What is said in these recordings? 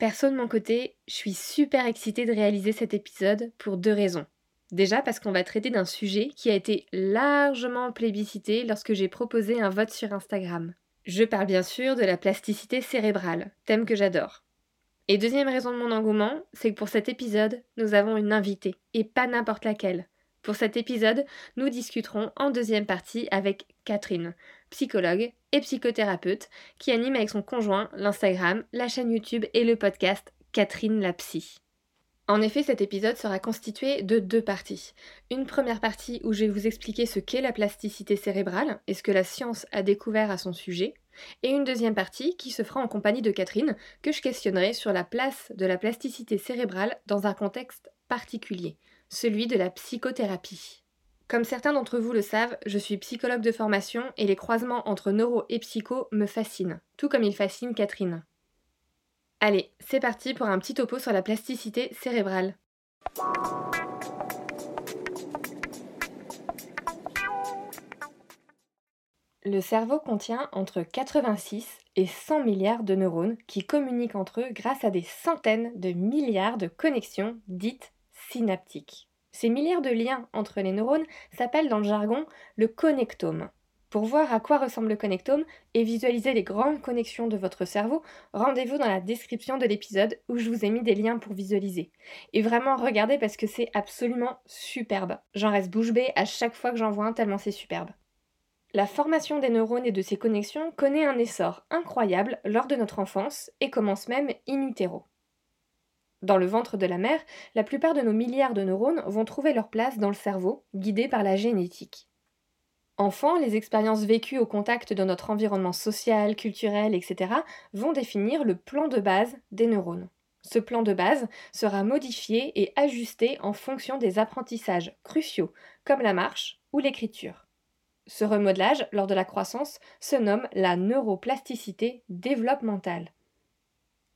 Perso de mon côté, je suis super excitée de réaliser cet épisode pour deux raisons. Déjà parce qu'on va traiter d'un sujet qui a été largement plébiscité lorsque j'ai proposé un vote sur Instagram. Je parle bien sûr de la plasticité cérébrale, thème que j'adore. Et deuxième raison de mon engouement, c'est que pour cet épisode, nous avons une invitée, et pas n'importe laquelle. Pour cet épisode, nous discuterons en deuxième partie avec Catherine, psychologue et psychothérapeute, qui anime avec son conjoint l'Instagram, la chaîne YouTube et le podcast Catherine la psy. En effet, cet épisode sera constitué de deux parties. Une première partie où je vais vous expliquer ce qu'est la plasticité cérébrale et ce que la science a découvert à son sujet, et une deuxième partie qui se fera en compagnie de Catherine, que je questionnerai sur la place de la plasticité cérébrale dans un contexte particulier, celui de la psychothérapie. Comme certains d'entre vous le savent, je suis psychologue de formation et les croisements entre neuro et psycho me fascinent, tout comme ils fascinent Catherine. Allez, c'est parti pour un petit topo sur la plasticité cérébrale. Le cerveau contient entre 86 et 100 milliards de neurones qui communiquent entre eux grâce à des centaines de milliards de connexions dites synaptiques. Ces milliards de liens entre les neurones s'appellent dans le jargon le connectome. Pour voir à quoi ressemble le connectome et visualiser les grandes connexions de votre cerveau, rendez-vous dans la description de l'épisode où je vous ai mis des liens pour visualiser. Et vraiment regardez parce que c'est absolument superbe. J'en reste bouche bée à chaque fois que j'en vois un tellement c'est superbe. La formation des neurones et de ces connexions connaît un essor incroyable lors de notre enfance et commence même in utero. Dans le ventre de la mère, la plupart de nos milliards de neurones vont trouver leur place dans le cerveau, guidés par la génétique. Enfant, les expériences vécues au contact de notre environnement social, culturel, etc. vont définir le plan de base des neurones. Ce plan de base sera modifié et ajusté en fonction des apprentissages cruciaux, comme la marche ou l'écriture. Ce remodelage, lors de la croissance, se nomme la neuroplasticité développementale.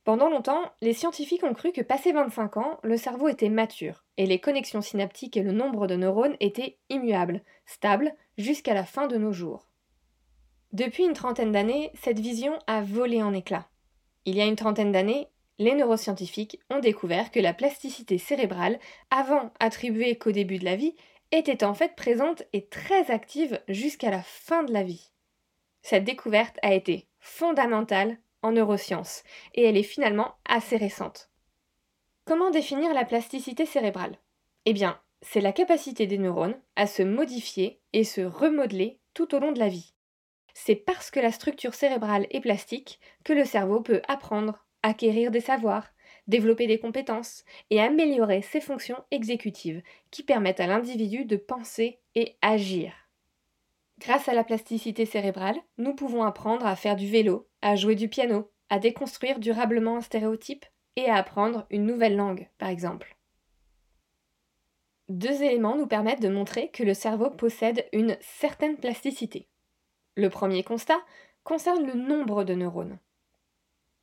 Pendant longtemps, les scientifiques ont cru que passé 25 ans, le cerveau était mature et les connexions synaptiques et le nombre de neurones étaient immuables, stables, jusqu'à la fin de nos jours. Depuis une trentaine d'années, cette vision a volé en éclats. Il y a une trentaine d'années, les neuroscientifiques ont découvert que la plasticité cérébrale, avant attribuée qu'au début de la vie, était en fait présente et très active jusqu'à la fin de la vie. Cette découverte a été fondamentale en neurosciences, et elle est finalement assez récente. Comment définir la plasticité cérébrale? Eh bien, c'est la capacité des neurones à se modifier et se remodeler tout au long de la vie. C'est parce que la structure cérébrale est plastique que le cerveau peut apprendre, acquérir des savoirs, développer des compétences et améliorer ses fonctions exécutives qui permettent à l'individu de penser et agir. Grâce à la plasticité cérébrale, nous pouvons apprendre à faire du vélo, à jouer du piano, à déconstruire durablement un stéréotype et à apprendre une nouvelle langue, par exemple. Deux éléments nous permettent de montrer que le cerveau possède une certaine plasticité. Le premier constat concerne le nombre de neurones.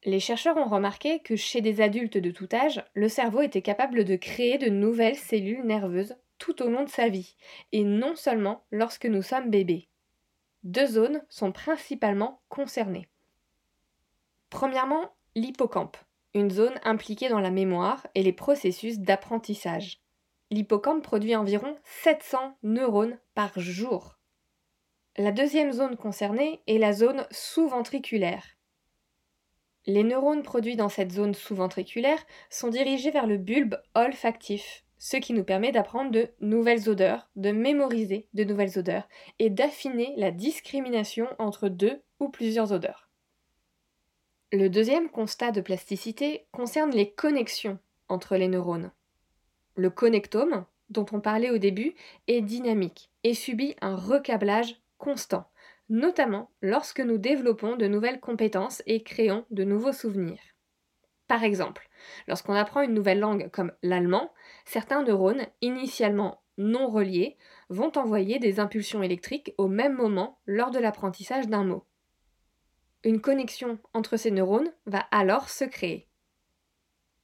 Les chercheurs ont remarqué que chez des adultes de tout âge, le cerveau était capable de créer de nouvelles cellules nerveuses tout au long de sa vie, et non seulement lorsque nous sommes bébés. Deux zones sont principalement concernées. Premièrement, l'hippocampe, une zone impliquée dans la mémoire et les processus d'apprentissage. L'hippocampe produit environ 700 neurones par jour. La deuxième zone concernée est la zone sous-ventriculaire. Les neurones produits dans cette zone sous-ventriculaire sont dirigés vers le bulbe olfactif, ce qui nous permet d'apprendre de nouvelles odeurs, de mémoriser de nouvelles odeurs et d'affiner la discrimination entre deux ou plusieurs odeurs. Le deuxième constat de plasticité concerne les connexions entre les neurones. Le connectome, dont on parlait au début, est dynamique et subit un recablage constant, notamment lorsque nous développons de nouvelles compétences et créons de nouveaux souvenirs. Par exemple, lorsqu'on apprend une nouvelle langue comme l'allemand, certains neurones, initialement non reliés, vont envoyer des impulsions électriques au même moment lors de l'apprentissage d'un mot. Une connexion entre ces neurones va alors se créer.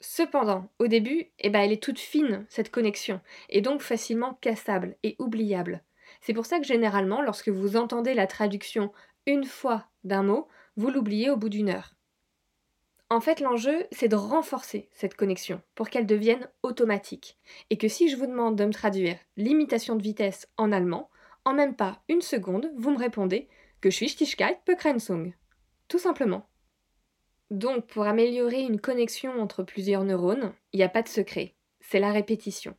Cependant, au début, eh ben, elle est toute fine, cette connexion, et donc facilement cassable et oubliable. C'est pour ça que généralement, lorsque vous entendez la traduction une fois d'un mot, vous l'oubliez au bout d'une heure. En fait, l'enjeu, c'est de renforcer cette connexion pour qu'elle devienne automatique. Et que si je vous demande de me traduire l'imitation de vitesse en allemand, en même pas une seconde, vous me répondez que Schwichtigkeit begrenzung. Tout simplement. Donc, pour améliorer une connexion entre plusieurs neurones, il n'y a pas de secret. C'est la répétition.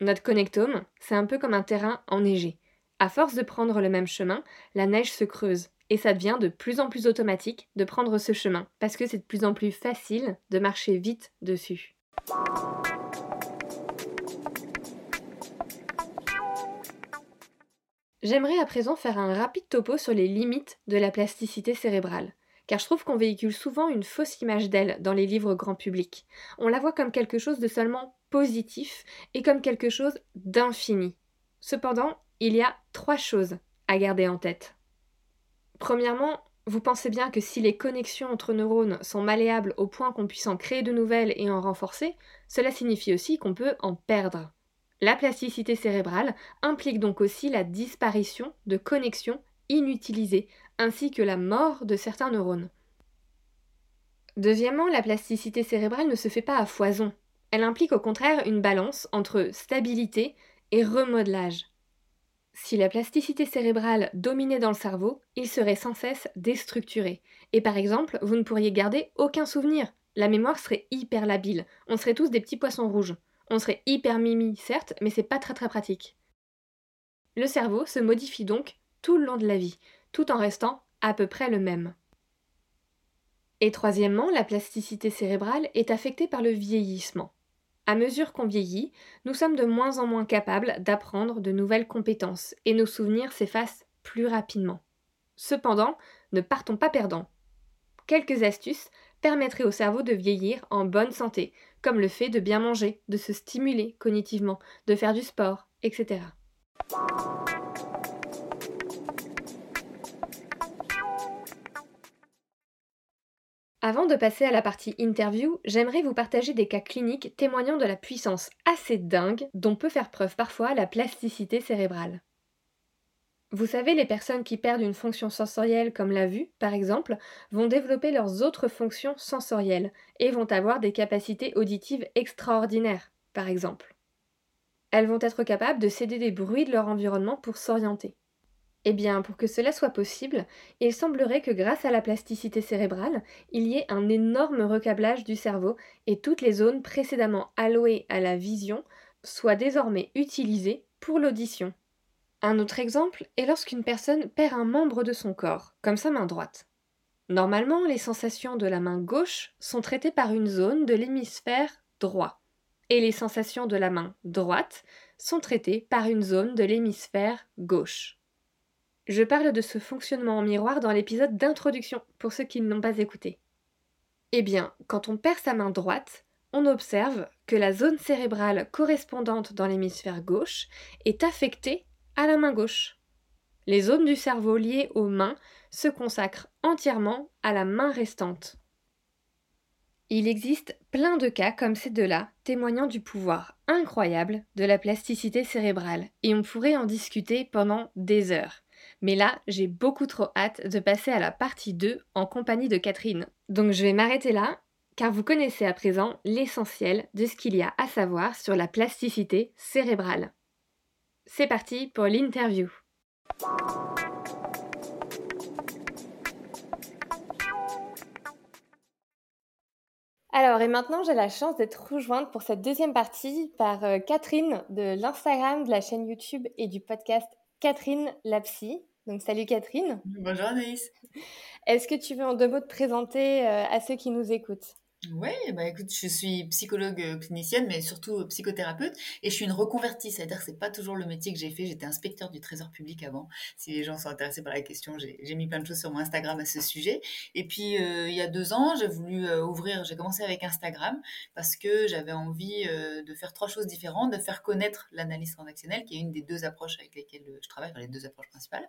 Notre connectome, c'est un peu comme un terrain enneigé. À force de prendre le même chemin, la neige se creuse et ça devient de plus en plus automatique de prendre ce chemin parce que c'est de plus en plus facile de marcher vite dessus. J'aimerais à présent faire un rapide topo sur les limites de la plasticité cérébrale, car je trouve qu'on véhicule souvent une fausse image d'elle dans les livres grand public. On la voit comme quelque chose de seulement positif et comme quelque chose d'infini. Cependant, il y a trois choses à garder en tête. Premièrement, vous pensez bien que si les connexions entre neurones sont malléables au point qu'on puisse en créer de nouvelles et en renforcer, cela signifie aussi qu'on peut en perdre. La plasticité cérébrale implique donc aussi la disparition de connexions inutilisées, ainsi que la mort de certains neurones. Deuxièmement, la plasticité cérébrale ne se fait pas à foison. Elle implique au contraire une balance entre stabilité et remodelage. Si la plasticité cérébrale dominait dans le cerveau, il serait sans cesse déstructuré. Et par exemple, vous ne pourriez garder aucun souvenir. La mémoire serait hyper labile. On serait tous des petits poissons rouges. On serait hyper mimi, certes, mais c'est pas très très pratique. Le cerveau se modifie donc tout le long de la vie, tout en restant à peu près le même. Et troisièmement, la plasticité cérébrale est affectée par le vieillissement. À mesure qu'on vieillit, nous sommes de moins en moins capables d'apprendre de nouvelles compétences et nos souvenirs s'effacent plus rapidement. Cependant, ne partons pas perdants. Quelques astuces permettraient au cerveau de vieillir en bonne santé, comme le fait de bien manger, de se stimuler cognitivement, de faire du sport, etc. Avant de passer à la partie interview, j'aimerais vous partager des cas cliniques témoignant de la puissance assez dingue dont peut faire preuve parfois la plasticité cérébrale. Vous savez, les personnes qui perdent une fonction sensorielle comme la vue, par exemple, vont développer leurs autres fonctions sensorielles et vont avoir des capacités auditives extraordinaires, par exemple. Elles vont être capables de céder des bruits de leur environnement pour s'orienter. Eh bien, pour que cela soit possible, il semblerait que grâce à la plasticité cérébrale, il y ait un énorme recablage du cerveau et toutes les zones précédemment allouées à la vision soient désormais utilisées pour l'audition. Un autre exemple est lorsqu'une personne perd un membre de son corps, comme sa main droite. Normalement, les sensations de la main gauche sont traitées par une zone de l'hémisphère droit, et les sensations de la main droite sont traitées par une zone de l'hémisphère gauche. Je parle de ce fonctionnement en miroir dans l'épisode d'introduction, pour ceux qui ne l'ont pas écouté. Eh bien, quand on perd sa main droite, on observe que la zone cérébrale correspondante dans l'hémisphère gauche est affectée à la main gauche. Les zones du cerveau liées aux mains se consacrent entièrement à la main restante. Il existe plein de cas comme ces deux-là, témoignant du pouvoir incroyable de la plasticité cérébrale, et on pourrait en discuter pendant des heures. Mais là, j'ai beaucoup trop hâte de passer à la partie 2 en compagnie de Catherine. Donc je vais m'arrêter là, car vous connaissez à présent l'essentiel de ce qu'il y a à savoir sur la plasticité cérébrale. C'est parti pour l'interview. Alors, et maintenant, j'ai la chance d'être rejointe pour cette deuxième partie par euh, Catherine de l'Instagram, de la chaîne YouTube et du podcast Catherine Lapsy. Donc salut Catherine. Bonjour Anaïs. Est-ce que tu veux en deux mots te présenter euh, à ceux qui nous écoutent? Oui, bah écoute, je suis psychologue euh, clinicienne, mais surtout psychothérapeute, et je suis une reconvertie, c'est-à-dire que c'est pas toujours le métier que j'ai fait. J'étais inspecteur du Trésor public avant. Si les gens sont intéressés par la question, j'ai mis plein de choses sur mon Instagram à ce sujet. Et puis euh, il y a deux ans, j'ai voulu euh, ouvrir, j'ai commencé avec Instagram parce que j'avais envie de faire trois choses différentes, de faire connaître l'analyse transactionnelle, qui est une des deux approches avec lesquelles je travaille, enfin, les deux approches principales.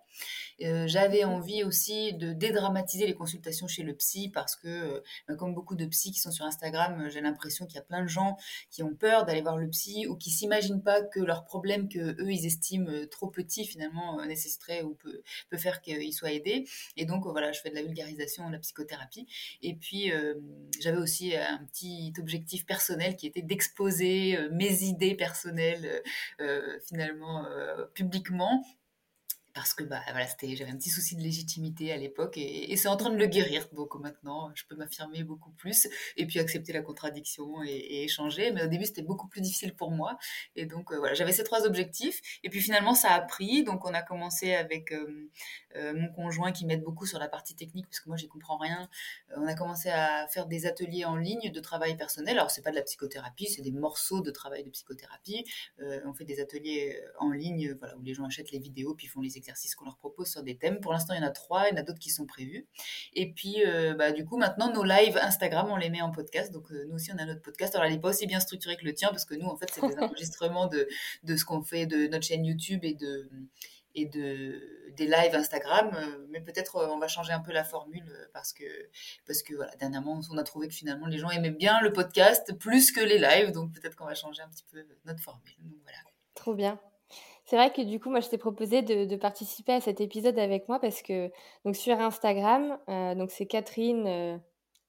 J'avais envie aussi de dédramatiser les consultations chez le psy parce que, euh, comme beaucoup de psys qui sont sur Instagram, euh, j'ai l'impression qu'il y a plein de gens qui ont peur d'aller voir le psy ou qui s'imaginent pas que leur problème que eux ils estiment euh, trop petit finalement euh, nécessiterait ou peut, peut faire qu'ils soient aidés. Et donc voilà, je fais de la vulgarisation, de la psychothérapie. Et puis j'avais aussi un petit objectif personnel qui était d'exposer mes idées personnelles finalement publiquement parce que bah, voilà, j'avais un petit souci de légitimité à l'époque et, c'est en train de le guérir. Donc maintenant, je peux m'affirmer beaucoup plus et puis accepter la contradiction et, et échanger. Mais au début, c'était beaucoup plus difficile pour moi. Et donc euh, voilà, j'avais ces trois objectifs. Et puis finalement, ça a pris. Donc on a commencé avec euh, euh, mon conjoint qui m'aide beaucoup sur la partie technique parce que moi, j'y comprends rien. On a commencé à faire des ateliers en ligne de travail personnel. Alors c'est pas de la psychothérapie, c'est des morceaux de travail de psychothérapie. On fait des ateliers en ligne, voilà, où les gens achètent les vidéos puis font les exercices qu'on leur propose sur des thèmes. Pour l'instant, il y en a trois, il y en a d'autres qui sont prévus. Et puis, euh, bah, du coup, maintenant, nos lives Instagram, on les met en podcast. Donc, euh, nous aussi, on a notre podcast. Alors, elle n'est pas aussi bien structurée que le tien, parce que nous, en fait, c'est des enregistrements de, de ce qu'on fait de notre chaîne YouTube et de et de des lives Instagram euh, mais peut-être on va changer un peu la formule parce que parce que voilà dernièrement on a trouvé que finalement les gens aimaient bien le podcast plus que les lives donc peut-être qu'on va changer un petit peu notre formule donc voilà Trop bien. C'est vrai que du coup, moi, je t'ai proposé de, de, participer à cet épisode avec moi parce que donc sur Instagram, euh, donc c'est Catherine euh,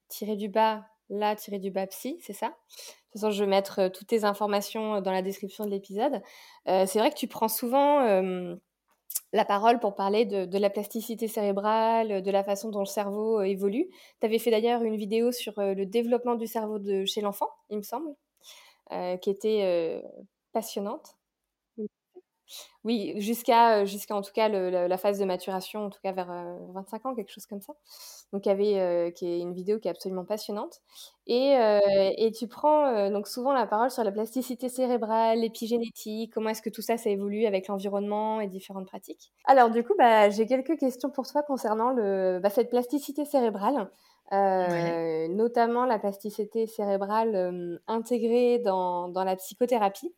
tiré du bas la tiré du bas psy, c'est ça? De toute façon, je vais mettre euh, toutes tes informations dans la description de l'épisode. Euh, c'est vrai que tu prends souvent euh, la parole pour parler de, de, la plasticité cérébrale, de la façon dont le cerveau évolue. Tu avais fait d'ailleurs une vidéo sur le développement du cerveau de chez l'enfant, il me semble, qui était passionnante. Oui, jusqu'à jusqu'à en tout cas le, la, la, phase de maturation, en tout cas vers euh, 25 ans, quelque chose comme ça. Donc il y avait euh, qui est une vidéo qui est absolument passionnante. Et, euh, et tu prends donc souvent la parole sur la plasticité cérébrale, l'épigénétique, comment est-ce que tout ça ça évolue avec l'environnement et différentes pratiques. Alors du coup, bah, j'ai quelques questions pour toi concernant le, bah, cette plasticité cérébrale. Ouais. notamment la plasticité cérébrale intégrée dans, dans la psychothérapie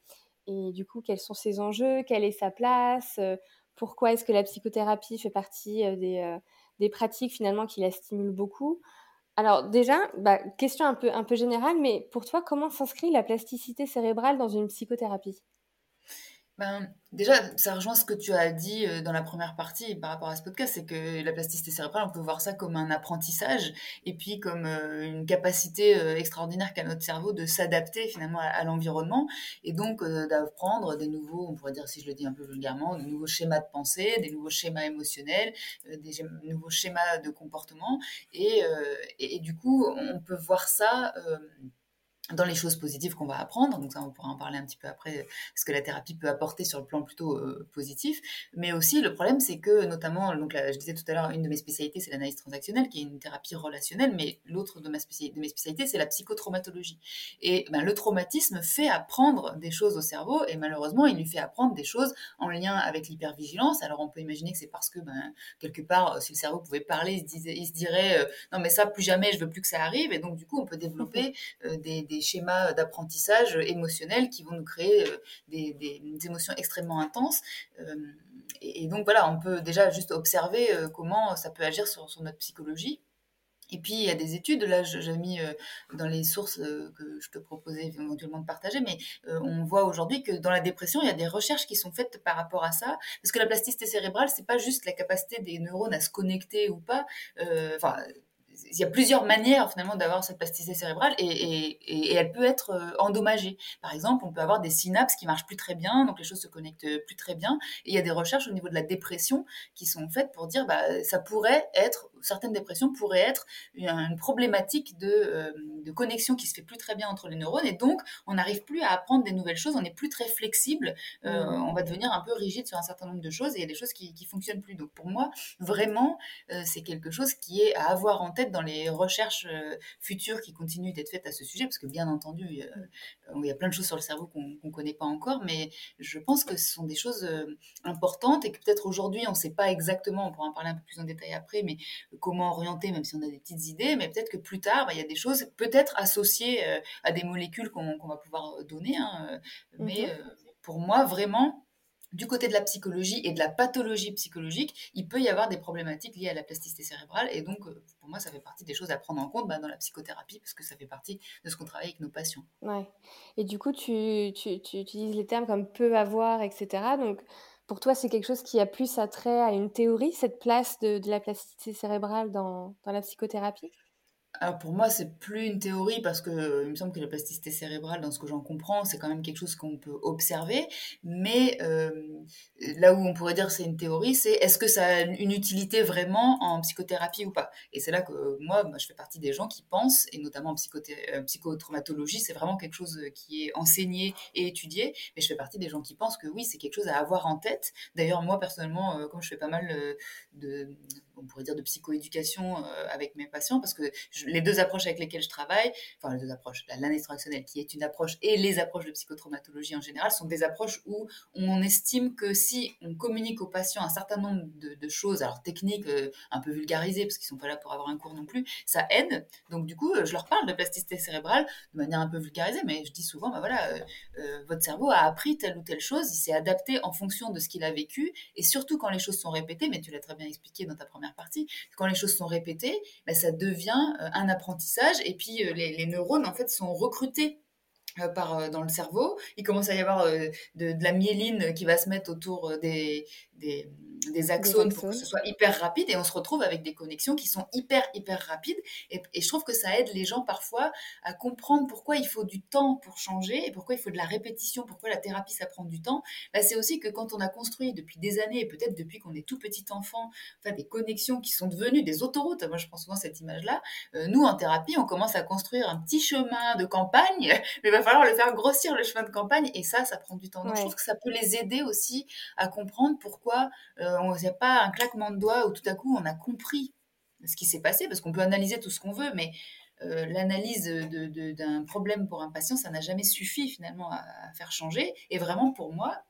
et du coup, quels sont ses enjeux, quelle est sa place, euh, pourquoi est-ce que la psychothérapie fait partie euh, des, euh, des, pratiques finalement qui la stimulent beaucoup? Alors déjà, bah, question un peu, un peu générale, mais pour toi, comment s'inscrit la plasticité cérébrale dans une psychothérapie? Ben, déjà, ça rejoint ce que tu as dit euh, dans la première partie par rapport à ce podcast, c'est que la plasticité cérébrale, on peut voir ça comme un apprentissage et puis comme euh, une capacité euh, extraordinaire qu'a notre cerveau de s'adapter finalement à, l'environnement et donc d'apprendre des nouveaux, on pourrait dire si je le dis un peu vulgairement, de nouveaux schémas de pensée, des nouveaux schémas émotionnels, des nouveaux schémas de comportement et, du coup, on peut voir ça dans les choses positives qu'on va apprendre, donc ça on pourra en parler un petit peu après, ce que la thérapie peut apporter sur le plan plutôt euh, positif, mais aussi le problème c'est que notamment, donc là, je disais tout à l'heure, une de mes spécialités c'est l'analyse transactionnelle, qui est une thérapie relationnelle, mais l'autre de, ma spécialité, de mes spécialités c'est la psychotraumatologie. Et ben, le traumatisme fait apprendre des choses au cerveau, et malheureusement il lui fait apprendre des choses en lien avec l'hypervigilance, alors on peut imaginer que c'est parce que ben, quelque part, si le cerveau pouvait parler, il se, disait, il se dirait, euh, non mais ça plus jamais, je veux plus que ça arrive, et donc du coup on peut développer euh, des, des schémas d'apprentissage émotionnel qui vont nous créer des, des, émotions extrêmement intenses. Et, donc voilà, on peut déjà juste observer comment ça peut agir sur, notre psychologie. Et puis, il y a des études, là, j'ai mis euh, dans les sources euh, que je te proposais éventuellement de partager, mais euh, on voit aujourd'hui que dans la dépression, il y a des recherches qui sont faites par rapport à ça, parce que la plasticité cérébrale, c'est pas juste la capacité des neurones à se connecter ou pas, enfin, il y a plusieurs manières finalement d'avoir cette plasticité cérébrale et, elle peut être euh, endommagée. Par exemple, on peut avoir des synapses qui marchent plus très bien, donc les choses se connectent plus très bien. Et il y a des recherches au niveau de la dépression qui sont faites pour dire bah ça pourrait être certaines dépressions pourraient être une problématique de, euh, de connexion qui se fait plus très bien entre les neurones et donc on n'arrive plus à apprendre des nouvelles choses, on n'est plus très flexible, euh, mmh. on va devenir un peu rigide sur un certain nombre de choses et il y a des choses qui qui fonctionnent plus. Donc pour moi vraiment euh, c'est quelque chose qui est à avoir en tête dans les recherches futures qui continuent d'être faites à ce sujet, parce que bien entendu, il y a plein de choses sur le cerveau qu'on ne connaît pas encore, mais je pense que ce sont des choses importantes et que peut-être aujourd'hui, on ne sait pas exactement, on pourra en parler un peu plus en détail après, mais comment orienter, même si on a des petites idées, mais peut-être que plus tard, bah, il y a des choses peut-être associées à des molécules qu'on va pouvoir donner. Hein, mais mmh pour moi, vraiment, du côté de la psychologie et de la pathologie psychologique, il peut y avoir des problématiques liées à la plasticité cérébrale. Et donc, euh, pour moi, ça fait partie des choses à prendre en compte bah, dans la psychothérapie, parce que ça fait partie de ce qu'on travaille avec nos patients. Ouais. Et du coup, tu, tu, tu, utilises les termes comme peut avoir, etc. Donc, pour toi, c'est quelque chose qui a plus attrait à une théorie, cette place de, la plasticité cérébrale dans la psychothérapie? Alors pour moi, c'est plus une théorie parce que euh, il me semble que la plasticité cérébrale, dans ce que j'en comprends, c'est quand même quelque chose qu'on peut observer. Mais euh, là où on pourrait dire c'est une théorie, c'est est-ce que ça a une utilité vraiment en psychothérapie ou pas? Et c'est là que moi, je fais partie des gens qui pensent, et notamment en euh, psychotraumatologie, c'est vraiment quelque chose qui est enseigné et étudié. Mais je fais partie des gens qui pensent que oui, c'est quelque chose à avoir en tête. D'ailleurs, moi personnellement, comme je fais pas mal de on pourrait dire de psychoéducation euh, avec mes patients, parce que les deux approches avec lesquelles je travaille, enfin les deux approches, l'analyse transactionnelle qui est une approche et les approches de psychotraumatologie en général sont des approches où on estime que si on communique aux patients un certain nombre de, choses, alors techniques euh, un peu vulgarisées, parce qu'ils sont pas là pour avoir un cours non plus, ça aide. Donc du coup, je leur parle de plasticité cérébrale de manière un peu vulgarisée, mais je dis souvent, bah voilà, euh, votre cerveau a appris telle ou telle chose, il s'est adapté en fonction de ce qu'il a vécu, et surtout quand les choses sont répétées, mais tu l'as très bien expliqué dans ta première partie. Quand les choses sont répétées, ben, ça devient euh, un apprentissage et puis euh, les, neurones en fait sont recrutés euh, par, dans le cerveau. Il commence à y avoir de, la myéline qui va se mettre autour des, des axones pour que ce soit hyper rapide et on se retrouve avec des connexions qui sont hyper hyper rapides et, et, je trouve que ça aide les gens parfois à comprendre pourquoi il faut du temps pour changer et pourquoi il faut de la répétition, pourquoi la thérapie ça prend du temps. Bah, c'est aussi que quand on a construit depuis des années et peut-être depuis qu'on est tout petit enfant, enfin des connexions qui sont devenues des autoroutes. Moi je prends souvent cette image là. Euh, nous en thérapie on commence à construire un petit chemin de campagne, mais il va falloir le faire grossir le chemin de campagne et ça ça prend du temps. Donc je trouve que ça peut les aider aussi à comprendre pourquoi euh, on n'y a pas un claquement de doigts où tout à coup on a compris ce qui s'est passé, parce qu'on peut analyser tout ce qu'on veut, mais euh, l'analyse d'un problème pour un patient, ça n'a jamais suffi finalement à, faire changer. Et vraiment, pour moi,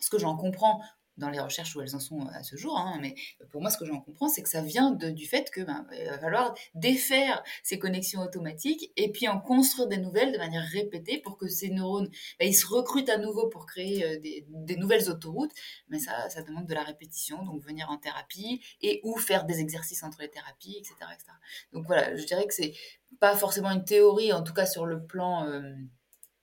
ce que j'en comprends dans les recherches où elles en sont à ce jour. Hein, mais pour moi, ce que j'en comprends, c'est que ça vient du fait que ben, va falloir défaire ces connexions automatiques et puis en construire des nouvelles de manière répétée pour que ces neurones, ben, ils se recrutent à nouveau pour créer euh, des, nouvelles autoroutes. Mais ça, ça demande de la répétition, donc venir en thérapie et ou faire des exercices entre les thérapies, etc., Donc voilà, je dirais que c'est pas forcément une théorie, en tout cas sur le plan euh,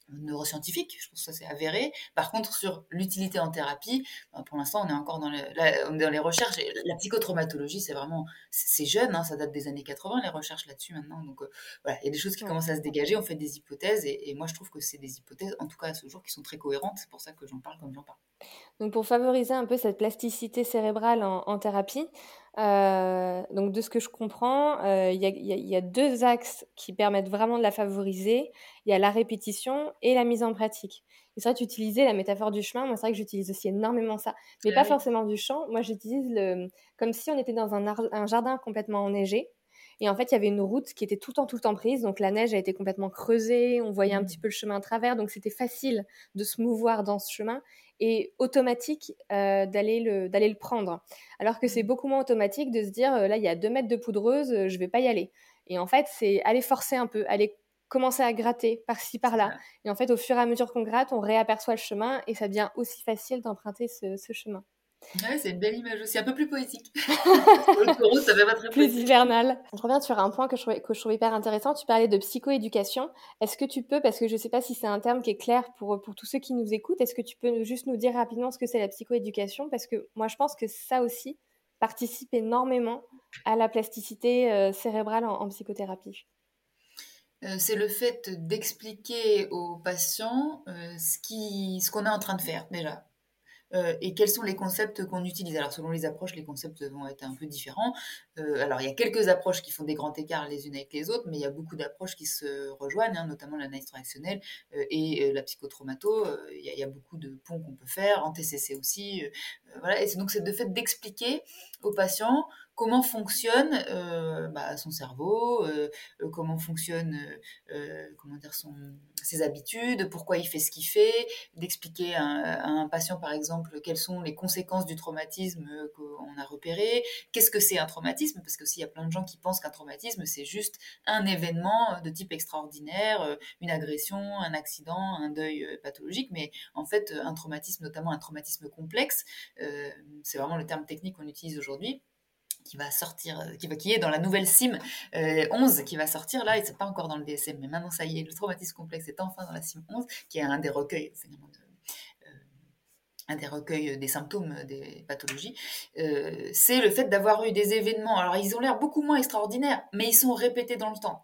neuroscientifique, je pense que ça c'est avéré. Par contre, sur l'utilité en thérapie, ben, pour l'instant, on est encore dans, dans les recherches. la psychotraumatologie, c'est vraiment, c'est jeune, hein, ça date des années 80, les recherches là-dessus maintenant. Donc euh, voilà, il y a des choses qui commencent à se dégager, on fait des hypothèses, et, moi je trouve que c'est des hypothèses, en tout cas à ce jour, qui sont très cohérentes. C'est pour ça que j'en parle comme j'en parle. Donc pour favoriser un peu cette plasticité cérébrale en thérapie, euh, donc de ce que je comprends, euh, il y, a deux axes qui permettent vraiment de la favoriser. Il y a la répétition et la mise en pratique. Vrai, tu utilisais la métaphore du chemin. Moi, c'est vrai que j'utilise aussi énormément ça, mais pas forcément du champ. Moi, j'utilise le comme si on était dans un, un, jardin complètement enneigé. Et en fait, il y avait une route qui était tout le temps, tout le temps prise. Donc la neige a été complètement creusée. On voyait un mmh. petit peu le chemin à travers. Donc c'était facile de se mouvoir dans ce chemin et automatique euh, d'aller le, d'aller le prendre. Alors que c'est mmh. beaucoup moins automatique de se dire, euh, là, il y a deux mètres de poudreuse, euh, je vais pas y aller. Et en fait, c'est aller forcer un peu, aller commencer à gratter par-ci, par-là. Et en fait, au fur et à mesure qu'on gratte, on réaperçoit le chemin et ça devient aussi facile d'emprunter ce, ce chemin. Ouais, c'est une belle image aussi, un peu plus poétique. le ça fait pas très Plus hivernal. Je reviens sur un point que je, trouvais, que je trouve hyper intéressant. Tu parlais de psychoéducation. Est-ce que tu peux, parce que je ne sais pas si c'est un terme qui est clair pour, pour tous ceux qui nous écoutent, est-ce que tu peux juste nous dire rapidement ce que c'est la psychoéducation? Parce que moi, je pense que ça aussi participe énormément à la plasticité euh, cérébrale en, psychothérapie. Euh, c'est le fait d'expliquer aux patients euh, ce qu'on ce est en train de faire déjà. Euh, et quels sont les concepts qu'on utilise? Alors selon les approches, les concepts vont être un peu différents. Euh, alors il y a quelques approches qui font des grands écarts les unes avec les autres, mais il y a beaucoup d'approches qui se rejoignent, hein, notamment l'analyse transactionnelle euh, et la psychotraumato. Il y, a beaucoup de ponts qu'on peut faire, en TCC aussi. voilà. Et donc c'est de fait d'expliquer aux patients comment fonctionne bah, son cerveau, comment fonctionne comment dire, son, ses habitudes, pourquoi il fait ce qu'il fait, d'expliquer à, un patient, par exemple, quelles sont les conséquences du traumatisme qu'on a repéré, qu'est-ce que c'est un traumatisme, parce qu'il y a plein de gens qui pensent qu'un traumatisme, c'est juste un événement de type extraordinaire, une agression, un accident, un deuil pathologique, mais en fait, un traumatisme, notamment un traumatisme complexe, c'est vraiment le terme technique qu'on utilise aujourd'hui, qui va sortir, euh, qui, est dans la nouvelle SIM 11 euh, qui va sortir là, et c'est pas encore dans le DSM, mais maintenant ça y est, le traumatisme complexe est enfin dans la SIM 11, qui est un des recueils euh, un des recueils des symptômes des pathologies, c'est le fait d'avoir eu des événements. Alors, ils ont l'air beaucoup moins extraordinaires, mais ils sont répétés dans le temps.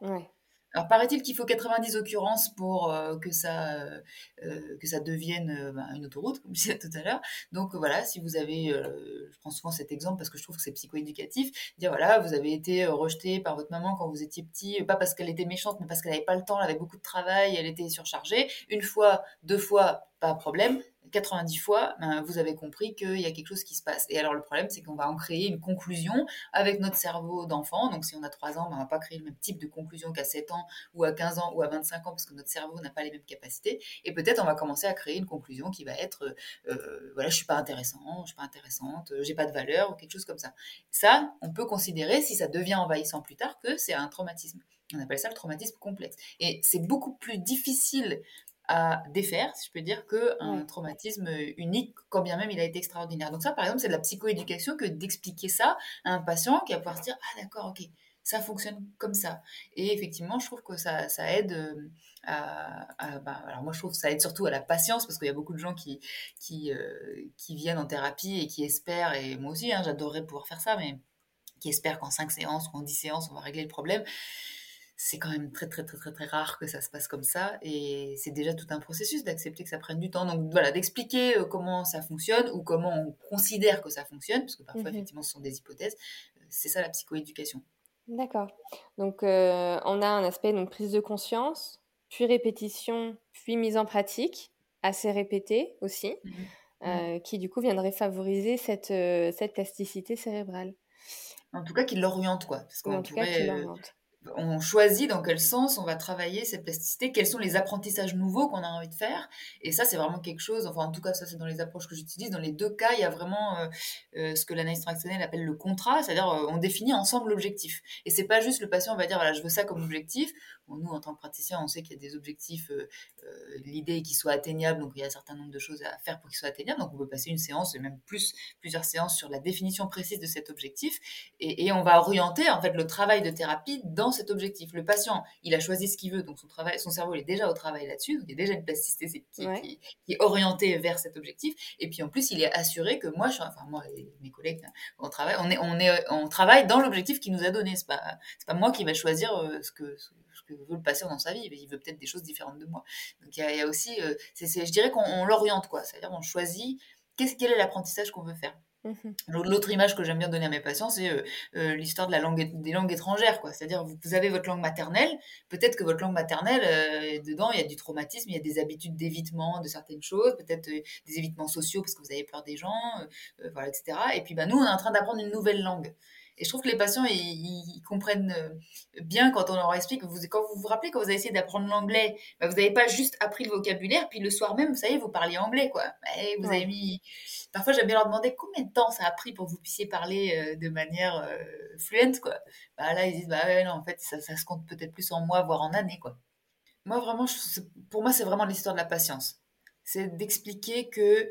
Alors, paraît-il qu'il faut 90 occurrences pour euh, que, ça, euh, euh, que ça devienne bah, une autoroute, comme je disais tout à l'heure. Donc, voilà, si vous avez, je prends souvent cet exemple parce que je trouve que c'est psychoéducatif, dire voilà, vous avez été rejeté par votre maman quand vous étiez petit, pas parce qu'elle était méchante, mais parce qu'elle n'avait pas le temps, elle avait beaucoup de travail, elle était surchargée. Une fois, deux fois, pas de problème. 90 fois, ben, vous avez compris qu'il y a quelque chose qui se passe. Et alors le problème, c'est qu'on va en créer une conclusion avec notre cerveau d'enfant. Donc si on a 3 ans, ben, on ne va pas créer le même type de conclusion qu'à 7 ans ou à 15 ans ou à 25 ans parce que notre cerveau n'a pas les mêmes capacités. Et peut-être on va commencer à créer une conclusion qui va être, euh, voilà, je suis pas intéressant, je suis pas intéressante, j'ai pas de valeur ou quelque chose comme ça. Ça, on peut considérer, si ça devient envahissant plus tard, que c'est un traumatisme. On appelle ça le traumatisme complexe. Et c'est beaucoup plus difficile à défaire, si je peux dire, qu'un traumatisme unique, quand bien même il a été extraordinaire. Donc ça, par exemple, c'est de la psychoéducation que d'expliquer ça à un patient qui va pouvoir se dire, ah d'accord, ok, ça fonctionne comme ça. Et effectivement, je trouve que ça, ça aide euh, à... Bah, alors moi, je trouve que ça aide surtout à la patience, parce qu'il y a beaucoup de gens qui, qui, euh, qui viennent en thérapie et qui espèrent, et moi aussi, hein, j'adorerais pouvoir faire ça, mais qui espèrent qu'en 5 séances ou en 10 séances, on va régler le problème c'est quand même très très très très très rare que ça se passe comme ça et c'est déjà tout un processus d'accepter que ça prenne du temps. Donc voilà, d'expliquer euh, comment ça fonctionne ou comment on considère que ça fonctionne, parce que parfois mmh effectivement ce sont des hypothèses, euh, c'est ça la psychoéducation. D'accord. Donc euh, on a un aspect donc prise de conscience, puis répétition, puis mise en pratique, assez répétée aussi, mmh mmh. qui du coup viendrait favoriser cette, cette plasticité cérébrale. En tout cas, qui l'oriente, quoi. Parce en tout cas, qui l'oriente on choisit dans quel sens on va travailler cette plasticité, quels sont les apprentissages nouveaux qu'on a envie de faire. Et ça, c'est vraiment quelque chose, enfin en tout cas, ça c'est dans les approches que j'utilise. Dans les deux cas, il y a vraiment euh, euh, ce que l'analyse transactionnelle appelle le contrat, c'est-à-dire euh, on définit ensemble l'objectif. Et c'est pas juste le patient va dire, voilà, je veux ça comme objectif. Nous, en tant que praticien, on sait qu'il y a des objectifs, l'idée est qu'ils soient atteignables, donc il y a un certain nombre de choses à faire pour qu'ils soient atteignables. Donc on peut passer une séance, et même plus, plusieurs séances sur la définition précise de cet objectif. Et, et on va orienter en fait le travail de thérapie dans cet objectif. Le patient, il a choisi ce qu'il veut, donc son, travail, son cerveau est déjà au travail là-dessus, donc il y a déjà une plasticité qui, est orientée vers cet objectif. Et puis en plus, il est assuré que moi, je, enfin moi et mes collègues, on travaille, on est, on est, on travaille dans l'objectif qu'il nous a donné. C'est pas, c'est pas moi qui va choisir euh, ce que, ce que veut le patient dans sa vie. Il veut peut-être des choses différentes de moi. Donc il y a, aussi, euh, c'est, je dirais qu'on l'oriente quoi. C'est-à-dire on choisit qu'est-ce, quel est l'apprentissage qu'on veut faire. Mmh L'autre image que j'aime bien donner à mes patients, c'est euh, euh, l'histoire de la langue, des langues étrangères. C'est-à-dire, vous, vous avez votre langue maternelle, peut-être que votre langue maternelle, euh, dedans, il y a du traumatisme, il y a des habitudes d'évitement de certaines choses, peut-être des évitements sociaux parce que vous avez peur des gens, voilà, etc. Et puis, ben, nous, on est en train d'apprendre une nouvelle langue. Et je trouve que les patients, ils, comprennent euh, bien quand on leur explique. Vous, quand vous vous rappelez, quand vous avez essayé d'apprendre l'anglais, bah, vous n'avez pas juste appris le vocabulaire, puis le soir même, vous savez, vous parliez anglais, quoi. Bah, vous avez mis... Parfois, j'aime bien leur demander combien de temps ça a pris pour que vous puissiez parler euh, de manière euh, fluente, quoi. Bah, là, ils disent, bah ouais, non, en fait, ça, se compte peut-être plus en mois, voire en années, quoi. Moi, vraiment, pour moi, c'est vraiment l'histoire de la patience. C'est d'expliquer que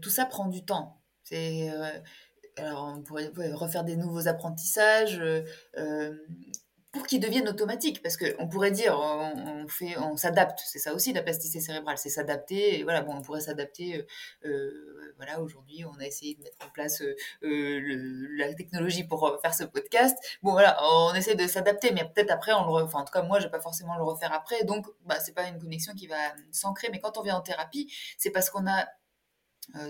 tout ça prend du temps. C'est alors on pourrait refaire des nouveaux apprentissages euh, euh, pour qu'ils deviennent automatiques, parce qu'on pourrait dire on, s'adapte, c'est ça aussi la plasticité cérébrale, c'est s'adapter. Voilà, bon, on pourrait s'adapter. Euh, voilà, aujourd'hui, on a essayé de mettre en place la technologie pour faire ce podcast. Bon, voilà, on essaie de s'adapter, mais peut-être après, on le, enfin, en tout cas, moi, je vais pas forcément le refaire après, donc, bah, c'est pas une connexion qui va s'ancrer. Mais quand on vient en thérapie, c'est parce qu'on a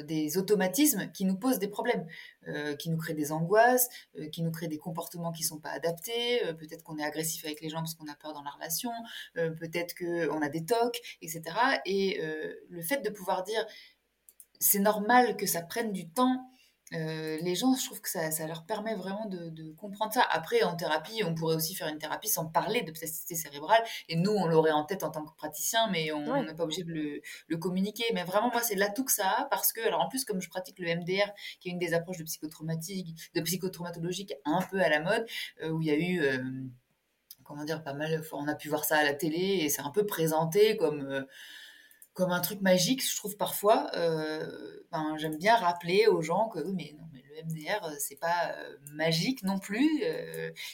des automatismes qui nous posent des problèmes, euh, qui nous créent des angoisses, euh, qui nous créent des comportements qui ne sont pas adaptés, peut-être qu'on est agressif avec les gens parce qu'on a peur dans la relation, peut-être qu'on a des tocs, etc. Et le fait de pouvoir dire c'est normal que ça prenne du temps euh, les gens, je trouve que ça, ça leur permet vraiment de, de, comprendre ça. Après, en thérapie, on pourrait aussi faire une thérapie sans parler de plasticité cérébrale. Et nous, on l'aurait en tête en tant que praticien, mais on n'est pas obligé de le, le, communiquer. Mais vraiment, moi, c'est l'atout que ça a parce que, alors en plus, comme je pratique le MDR, qui est une des approches de psychotraumatique, de psychotraumatologique un peu à la mode, euh, où il y a eu... Euh, comment dire, pas mal, on a pu voir ça à la télé et c'est un peu présenté comme comme un truc magique, je trouve parfois. Euh, ben, J'aime bien rappeler aux gens que oui, mais non, mais le MDR, euh, c'est pas euh, magique non plus.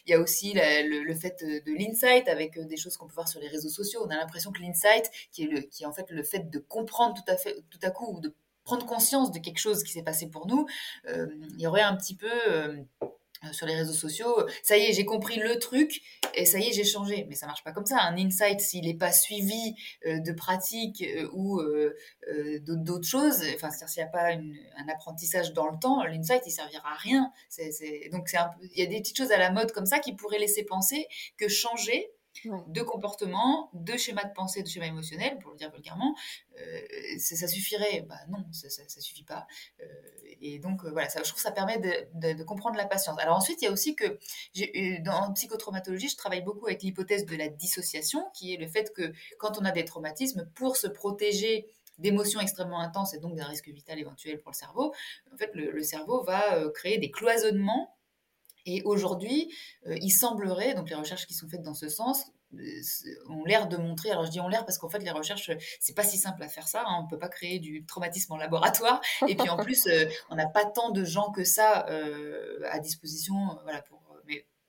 Il y a aussi le, fait de, l'insight avec des choses qu'on peut voir sur les réseaux sociaux. On a l'impression que l'insight, qui est, le, qui est en fait le fait de comprendre tout à, fait, tout à coup ou de prendre conscience de quelque chose qui s'est passé pour nous, il y aurait un petit peu sur les réseaux sociaux, ça y est, j'ai compris le truc et ça y est, j'ai changé. Mais ça marche pas comme ça. Un insight, s'il n'est pas suivi euh, de pratiques euh, ou d'autres choses, enfin, s'il n'y a pas un apprentissage dans le temps, l'insight, il servira à rien. Donc, il y a des petites choses à la mode comme ça qui pourraient laisser penser que changer, de comportement, de schéma de pensée, de schéma émotionnel, pour le dire vulgairement, euh, ça, suffirait? Bah non, ça, ça, suffit pas. Euh, et donc euh, voilà, ça, je trouve que ça permet de, comprendre la patience. Alors ensuite, il y a aussi que dans psychotraumatologie, je travaille beaucoup avec l'hypothèse de la dissociation, qui est le fait que quand on a des traumatismes, pour se protéger d'émotions extrêmement intenses et donc d'un risque vital éventuel pour le cerveau, en fait, le cerveau va créer des cloisonnements et aujourd'hui, euh, il semblerait, donc les recherches qui sont faites dans ce sens, euh, ont l'air de montrer, alors je dis ont l'air parce qu'en fait les recherches, c'est pas si simple à faire ça, hein, on peut pas créer du traumatisme en laboratoire, et puis en plus euh, on n'a pas tant de gens que ça à disposition, voilà, pour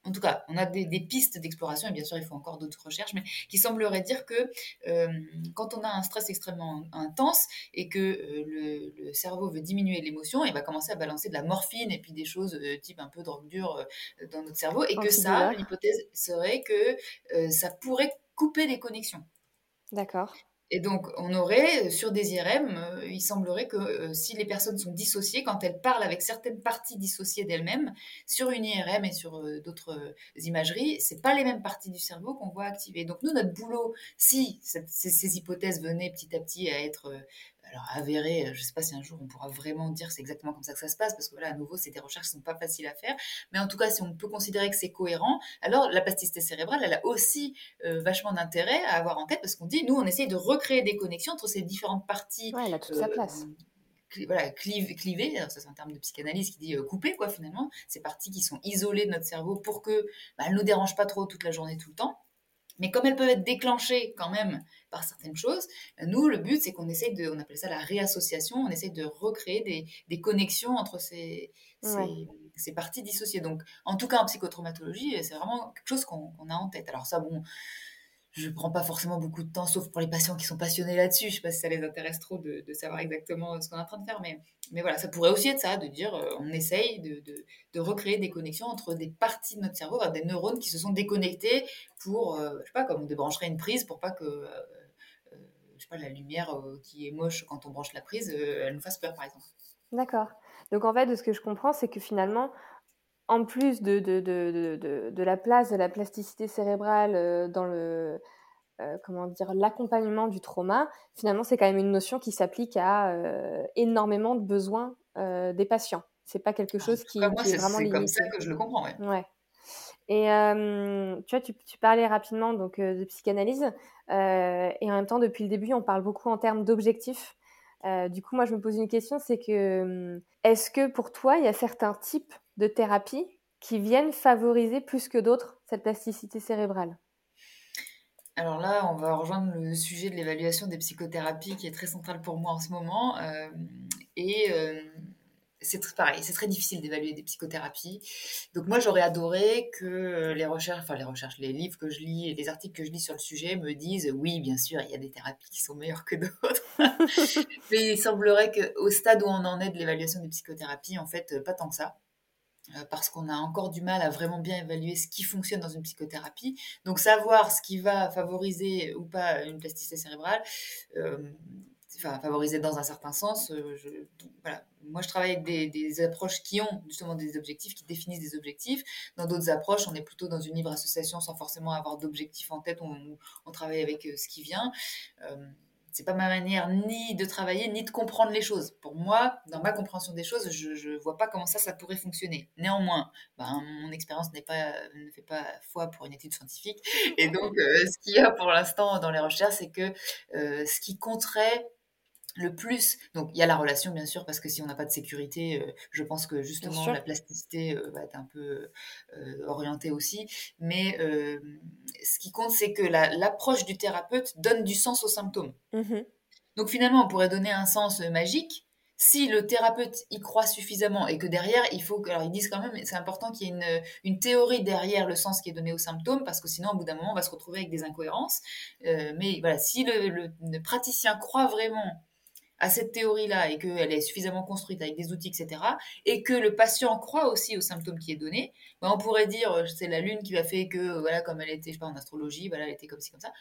en tout cas, on a des, pistes d'exploration, et bien sûr, il faut encore d'autres recherches, mais qui sembleraient dire que euh, quand on a un stress extrêmement intense et que euh, le, cerveau veut diminuer l'émotion, il va commencer à balancer de la morphine et puis des choses euh, type un peu drogue dure dans notre cerveau, et que ça, l'hypothèse serait que ça pourrait couper les connexions. D'accord. Et donc, on aurait, euh, sur des IRM, euh, il semblerait que euh, si les personnes sont dissociées, quand elles parlent avec certaines parties dissociées d'elles-mêmes, sur une IRM et sur d'autres imageries, c'est pas les mêmes parties du cerveau qu'on voit activer. Donc, nous, notre boulot, si ces, hypothèses venaient petit à petit à être alors avéré, euh, je ne sais pas si un jour on pourra vraiment dire c'est exactement comme ça que ça se passe, parce que voilà, à nouveau, c'est des recherches qui ne sont pas faciles à faire, mais en tout cas, si on peut considérer que c'est cohérent, alors la plasticité cérébrale, elle a aussi euh, vachement d'intérêt à avoir en tête, parce qu'on dit, nous, on essaye de recréer des connexions entre ces différentes parties. Ouais, elle a toute sa euh, place. voilà, cliver, ça c'est un terme de psychanalyse qui dit couper, quoi, finalement, ces parties qui sont isolées de notre cerveau pour que bah, elles ne nous dérangent pas trop toute la journée, tout le temps. Mais comme elles peuvent être déclenchées quand même par certaines choses, nous, le but, c'est qu'on essaye de, on appelle ça la réassociation, on essaye de recréer des, des connexions entre ces, ces, parties dissociées. Donc, en tout cas, en psychotraumatologie, c'est vraiment quelque chose qu'on a en tête. Alors ça, bon, je prends pas forcément beaucoup de temps, sauf pour les patients qui sont passionnés là-dessus. Je sais pas si ça les intéresse trop de, savoir exactement ce qu'on est en train de faire, mais, mais voilà, ça pourrait aussi être ça, de dire euh, on essaye de, de, recréer des connexions entre des parties de notre cerveau, des neurones qui se sont déconnectés pour, euh, je sais pas, comme on débrancherait une prise pour pas que, euh, je sais pas, la lumière qui est moche quand on branche la prise, elle nous fasse peur, par exemple. D'accord. Donc en fait, de ce que je comprends, c'est que finalement, en plus de, de, de, de, la place de la plasticité cérébrale euh, dans le euh, comment dire l'accompagnement du trauma, finalement c'est quand même une notion qui s'applique à euh, énormément de besoins des patients. C'est pas quelque ah, chose qui, moi, est, vraiment limité. C'est comme ça que je le comprends, ouais. ouais. Et tu vois, tu, tu, parlais rapidement donc de psychanalyse, et en même temps depuis le début on parle beaucoup en termes d'objectifs. du coup, moi, je me pose une question, c'est que est-ce que pour toi, il y a certains types de thérapie qui viennent favoriser plus que d'autres cette plasticité cérébrale alors là, on va rejoindre le sujet de l'évaluation des psychothérapies qui est très central pour moi en ce moment. Euh, et euh, c'est pareil, c'est très difficile d'évaluer des psychothérapies. Donc moi, j'aurais adoré que les recherches, enfin les recherches, les livres que je lis et les articles que je lis sur le sujet me disent oui, bien sûr, il y a des thérapies qui sont meilleures que d'autres. Mais il semblerait qu'au stade où on en est de l'évaluation des psychothérapies, en fait, pas tant que ça. Euh, parce qu'on a encore du mal à vraiment bien évaluer ce qui fonctionne dans une psychothérapie. Donc savoir ce qui va favoriser ou pas une plasticité cérébrale, euh, enfin favoriser dans un certain sens, euh. Moi, je travaille avec des, approches qui ont justement des objectifs, qui définissent des objectifs. Dans d'autres approches, on est plutôt dans une libre association sans forcément avoir d'objectifs en tête. On, travaille avec ce qui vient c'est pas ma manière ni de travailler ni de comprendre les choses. Pour moi, dans ma compréhension des choses, je ne vois pas comment ça, pourrait fonctionner. Néanmoins, ben, mon expérience n'est pas, ne fait pas foi pour une étude scientifique. Et donc, euh, ce qu'il y a pour l'instant dans les recherches, c'est que euh, ce qui compterait le plus, donc il y a la relation bien sûr, parce que si on n'a pas de sécurité, euh, je pense que justement la plasticité euh, va être un peu euh, orientée aussi. Mais ce qui compte, c'est que l'approche du thérapeute donne du sens aux symptômes. Mmh donc finalement, on pourrait donner un sens magique si le thérapeute y croit suffisamment et que derrière, il faut que, alors ils disent quand même, c'est important qu'il y ait une, une, théorie derrière le sens qui est donné aux symptômes, parce que sinon, au bout d'un moment, on va se retrouver avec des incohérences. mais voilà, si le, le praticien croit vraiment à cette théorie-là et qu'elle est suffisamment construite avec des outils, etc., et que le patient croit aussi aux symptômes qui est donné, ben on pourrait dire euh, c'est la lune qui va fait que, euh, voilà, comme elle était, je sais pas, en astrologie, voilà, elle était comme ci, comme ça.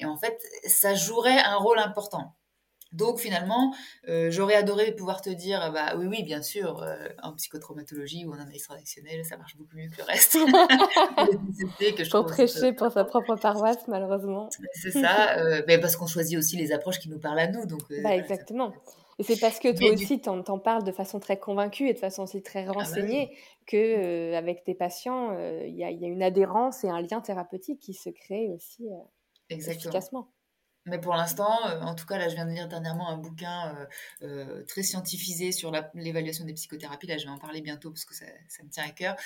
Et en fait, ça jouerait un rôle important. Donc finalement, euh, j'aurais adoré pouvoir te dire, bah oui, oui, bien sûr, euh, en psychotraumatologie ou en analyse transactionnelle, ça marche beaucoup mieux que le reste. pour prêcher pour sa propre paroisse, malheureusement. C'est ça, euh, mais parce qu'on choisit aussi les approches qui nous parlent à nous. Donc, bah, exactement. Et c'est parce que toi aussi, tu en, parles de façon très convaincue et de façon aussi très ah bah renseignée que avec tes patients, il y, a une adhérence et un lien thérapeutique qui se crée aussi efficacement. Mais pour l'instant, euh, en tout cas, là, je viens de lire dernièrement un bouquin euh, euh, très scientifisé sur l'évaluation des psychothérapies. Là, je vais en parler bientôt parce que ça, me tient à cœur.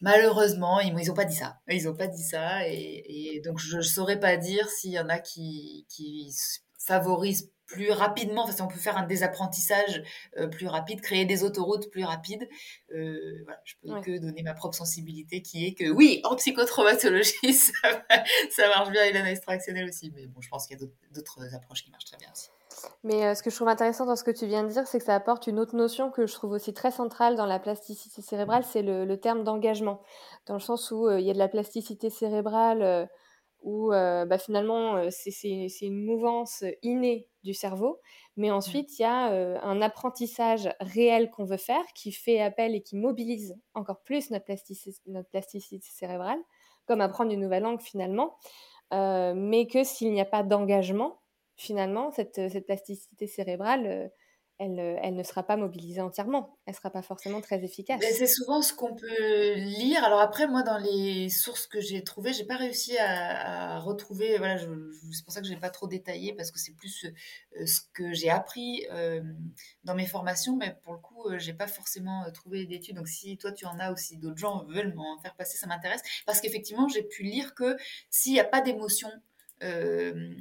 Malheureusement, ils n'ont pas dit ça. Ils n'ont pas dit ça. Et, donc, je ne saurais pas dire s'il y en a qui, qui favorisent plus rapidement, enfin, on peut faire un désapprentissage euh, plus rapide, créer des autoroutes plus rapides. Euh, voilà, je peux que donner ma propre sensibilité qui est que oui, en psychotraumatologie, ça, ça marche bien et l'analyse transactionnelle aussi. Mais bon, je pense qu'il y a d'autres approches qui marchent très bien aussi. Mais euh, ce que je trouve intéressant dans ce que tu viens de dire, c'est que ça apporte une autre notion que je trouve aussi très centrale dans la plasticité cérébrale, c'est le, le, terme d'engagement. Dans le sens où il y a de la plasticité cérébrale où euh, bah, finalement euh, c'est une mouvance innée du cerveau, mais ensuite il y a euh, un apprentissage réel qu'on veut faire qui fait appel et qui mobilise encore plus notre plasticité, notre plasticité cérébrale, comme apprendre une nouvelle langue finalement, mais que s'il n'y a pas d'engagement, finalement, cette, cette plasticité cérébrale euh, elle, ne sera pas mobilisée entièrement. Elle ne sera pas forcément très efficace. C'est souvent ce qu'on peut lire. Alors après, moi, dans les sources que j'ai trouvées, j'ai pas réussi à, retrouver. Voilà, c'est pour ça que je n'ai pas trop détaillé parce que c'est plus euh, ce que j'ai appris euh, dans mes formations, mais pour le coup, je j'ai pas forcément trouvé d'études. Donc si toi tu en as aussi, d'autres gens veulent m'en faire passer, ça m'intéresse parce qu'effectivement, j'ai pu lire que s'il n'y a pas d'émotion euh,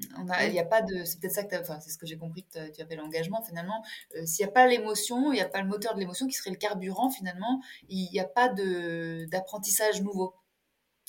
il n'y a pas de. C'est peut-être ça que enfin, c'est ce que j'ai compris que tu appelles l'engagement. Finalement, euh, s'il n'y a pas l'émotion, il n'y a pas le moteur de l'émotion qui serait le carburant, finalement, il n'y a pas d'apprentissage nouveau.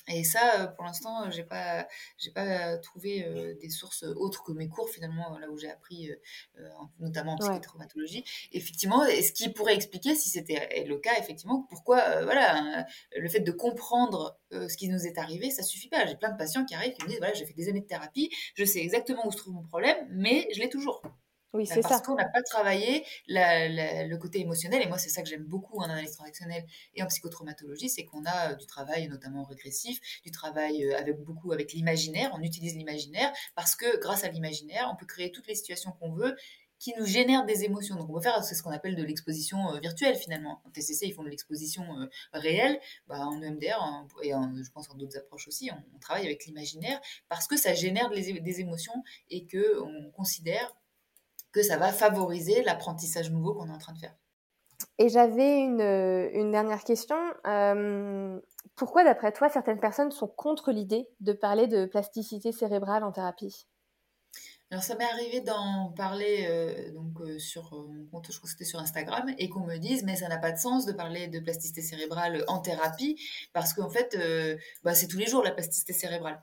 Et ça, euh, pour l'instant, j'ai pas, j'ai pas trouvé euh, des sources autres que mes cours finalement, là où j'ai appris, euh, notamment en psychotraumatologie. Effectivement, et ce qui pourrait expliquer, si c'était le cas, effectivement, pourquoi, voilà, le fait de comprendre ce qui nous est arrivé, ça suffit pas. J'ai plein de patients qui arrivent qui me disent, voilà, j'ai fait des années de thérapie, je sais exactement où se trouve mon problème, mais je l'ai toujours. Oui, c'est ça. Parce qu'on n'a pas travaillé le côté émotionnel. Et moi, c'est ça que j'aime beaucoup en analyse transactionnelle et en psychotraumatologie, c'est qu'on a euh, du travail notamment régressif, du travail euh, avec beaucoup avec l'imaginaire. On utilise l'imaginaire parce que grâce à l'imaginaire, on peut créer toutes les situations qu'on veut qui nous génèrent des émotions. Donc on peut faire ce qu'on appelle de l'exposition euh, virtuelle finalement. En TCC, ils font de l'exposition réelle. Bah, en EMDR, et je pense en d'autres approches aussi, on, travaille avec l'imaginaire parce que ça génère des, des émotions et que on considère que ça va favoriser l'apprentissage nouveau qu'on est en train de faire. Et j'avais une, une, dernière question. Euh, pourquoi, d'après toi, certaines personnes sont contre l'idée de parler de plasticité cérébrale en thérapie? Alors ça m'est arrivé d'en parler euh, donc euh, sur euh, mon compte, je crois que c'était sur Instagram, et qu'on me dise mais ça n'a pas de sens de parler de plasticité cérébrale en thérapie parce qu'en fait bah, c'est tous les jours la plasticité cérébrale.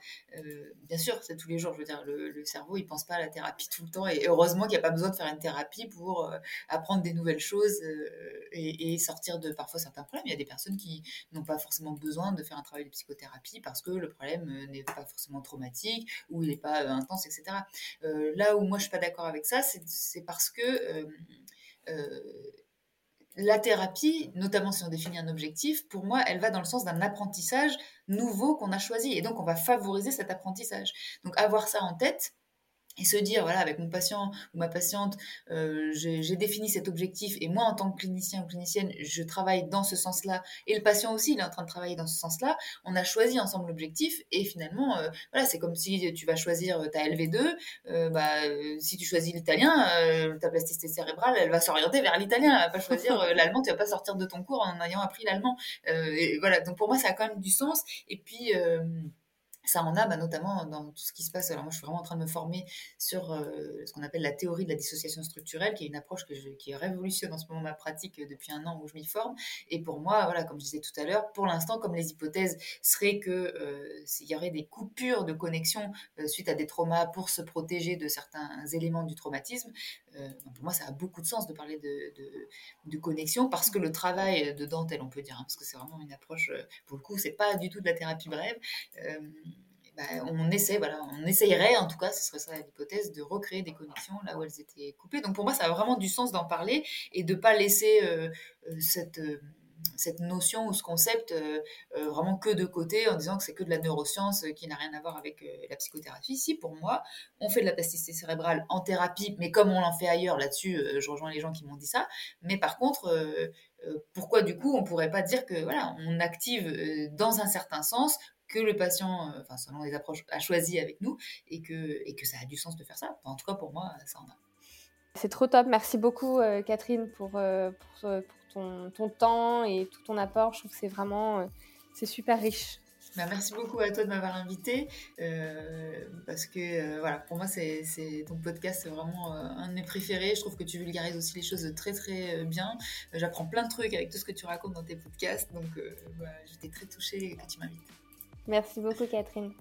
bien sûr c'est tous les jours, je veux dire le, cerveau il pense pas à la thérapie tout le temps et heureusement qu'il n'y a pas besoin de faire une thérapie pour apprendre des nouvelles choses et, sortir de parfois certains problèmes. Il y a des personnes qui n'ont pas forcément besoin de faire un travail de psychothérapie parce que le problème n'est pas forcément traumatique ou il n'est pas intense, etc. Euh, là où moi je suis pas d'accord avec ça, c'est parce que euh, euh, la thérapie, notamment si on définit un objectif, pour moi, elle va dans le sens d'un apprentissage nouveau qu'on a choisi. Et donc, on va favoriser cet apprentissage. Donc, avoir ça en tête, et se dire, voilà, avec mon patient ou ma patiente, euh, j'ai défini cet objectif et moi, en tant que clinicien ou clinicienne, je travaille dans ce sens-là et le patient aussi, il est en train de travailler dans ce sens-là. On a choisi ensemble l'objectif et finalement, euh, voilà, c'est comme si tu vas choisir ta LV2, euh, bah, si tu choisis l'italien, ta plasticité cérébrale, elle va s'orienter vers l'italien, elle va pas choisir l'allemand, tu vas pas sortir de ton cours en ayant appris l'allemand. et voilà, donc pour moi, ça a quand même du sens. Et puis, ça en a bah, notamment dans tout ce qui se passe. Alors moi, je suis vraiment en train de me former sur euh, ce qu'on appelle la théorie de la dissociation structurelle, qui est une approche qui révolutionne en ce moment ma pratique depuis un an où je m'y forme. Et pour moi, voilà, comme je disais tout à l'heure, pour l'instant, comme les hypothèses seraient que euh, il y aurait des coupures de connexion euh, suite à des traumas pour se protéger de certains éléments du traumatisme, pour moi, ça a beaucoup de sens de parler de, de, connexion parce que le travail de dentelle, on peut dire, hein, parce que c'est vraiment une approche, pour le coup, c'est pas du tout de la thérapie brève bah, on essaie, voilà, on essayerait, en tout cas, ce serait ça l'hypothèse, de recréer des connexions là où elles étaient coupées. Donc pour moi, ça a vraiment du sens d'en parler et de pas laisser euh, euh, cette, euh, cette notion ou ce concept vraiment que de côté en disant que c'est que de la neuroscience qui n'a rien à voir avec la psychothérapie. Si, pour moi, on fait de la plasticité cérébrale en thérapie, mais comme on l'en fait ailleurs, là-dessus, je rejoins les gens qui m'ont dit ça. Mais par contre, pourquoi du coup on pourrait pas dire que voilà, on active dans un certain sens que le patient, euh, enfin selon les approches, a choisi avec nous et que, et que ça a du sens de faire ça. en tout cas, pour moi, ça en a. C'est trop top. Merci beaucoup, euh, Catherine, pour, euh, pour, ton, ton, temps et tout ton apport. Je trouve que c'est vraiment c'est super riche. Bah, merci beaucoup à toi de m'avoir invité parce que voilà pour moi c'est ton podcast c'est vraiment un de mes préférés je trouve que tu vulgarises aussi les choses très très bien j'apprends plein de trucs avec tout ce que tu racontes dans tes podcasts donc j'étais très touchée que tu m'invites Merci beaucoup, Catherine.